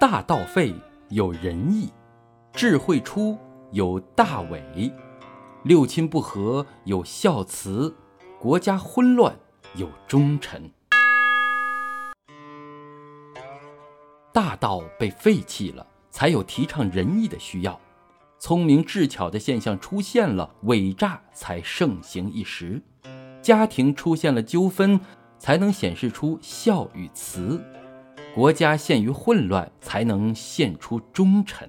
大道废有仁义，智慧出有大伪，六亲不和有孝慈，国家混乱有忠臣。大道被废弃了，才有提倡仁义的需要；聪明智巧的现象出现了，伪诈才盛行一时；家庭出现了纠纷，才能显示出孝与慈；国家陷于混乱，才能献出忠臣。